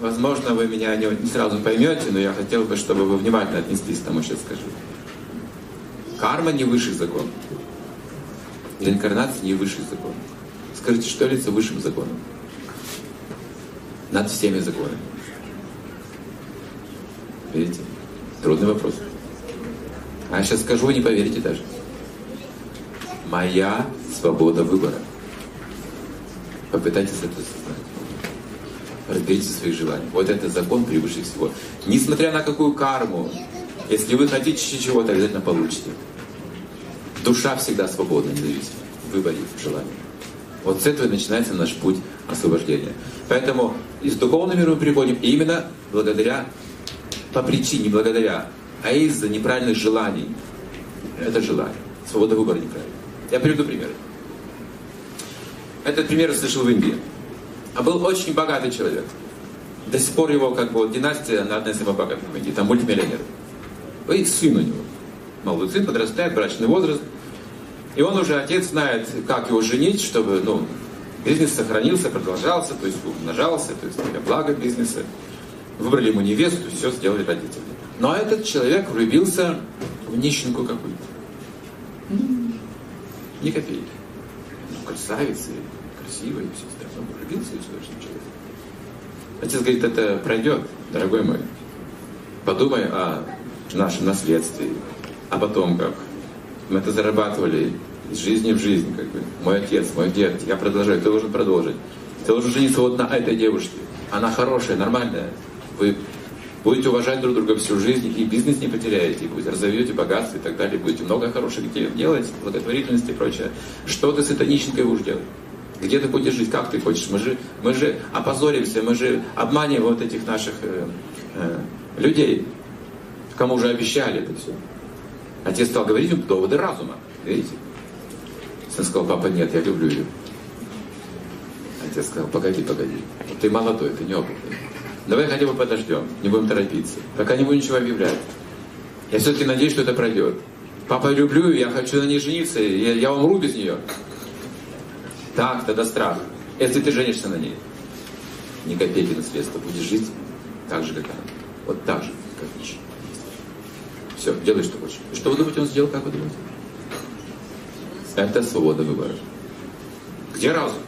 возможно, вы меня не, сразу поймете, но я хотел бы, чтобы вы внимательно отнеслись к тому, что я скажу. Карма не высший закон. Реинкарнация не высший закон. Скажите, что является высшим законом? Над всеми законами. Видите? Трудный вопрос. А я сейчас скажу, вы не поверите даже. Моя свобода выбора. Попытайтесь это осознать. Разберите свои желания. Вот это закон превыше всего. Несмотря на какую карму, если вы хотите чего-то, обязательно получите. Душа всегда свободна, независимо. В выборе. Вот с этого начинается наш путь освобождения. Поэтому из духовного мира мы приходим именно благодаря, по причине, благодаря, а из-за неправильных желаний. Это желание. Свобода выбора неправильная. Я приведу пример. Этот пример я слышал в Индии. А был очень богатый человек. До сих пор его как бы династия, она одна из самых богатых в. Там мультимиллионер. И сын у него. Молодой сын подрастает, брачный возраст. И он уже, отец знает, как его женить, чтобы ну, бизнес сохранился, продолжался, то есть умножался, то есть для блага бизнеса. Выбрали ему невесту, все сделали родители. Но этот человек влюбился в нищенку какую-то. Ни копейки. Ну, красавица, красивая и все. Он влюбился и что человек. Отец говорит, это пройдет, дорогой мой. Подумай о нашем наследстве, о потомках. Мы это зарабатывали из жизни в жизнь, как бы. Мой отец, мой дед, я продолжаю, ты должен продолжить. Ты должен жениться вот на этой девушке. Она хорошая, нормальная. Вы будете уважать друг друга всю жизнь, и бизнес не потеряете, и будете разовьете богатство и так далее, будете много хороших дел делать, благотворительности и прочее. Что ты с этой нищенкой будешь делать? Где ты будешь жить, как ты хочешь? Мы же, мы же опозоримся, мы же обманем вот этих наших э, э, людей, кому уже обещали это все. Отец стал говорить им доводы разума, видите? Сын сказал, папа, нет, я люблю ее. Отец сказал, погоди, погоди, ты молодой, ты неопытный. Давай хотя бы подождем, не будем торопиться. Пока не будем ничего объявлять. Я все-таки надеюсь, что это пройдет. Папа, я люблю ее, я хочу на ней жениться, я, я умру без нее. Так, тогда страх. Если ты женишься на ней, ни копейки наследства, будешь жить так же, как она. Вот так же, как нищий. Все, делай, что хочешь. Что вы думаете, он сделал, как вы думаете? Это свобода выбора. Где разум?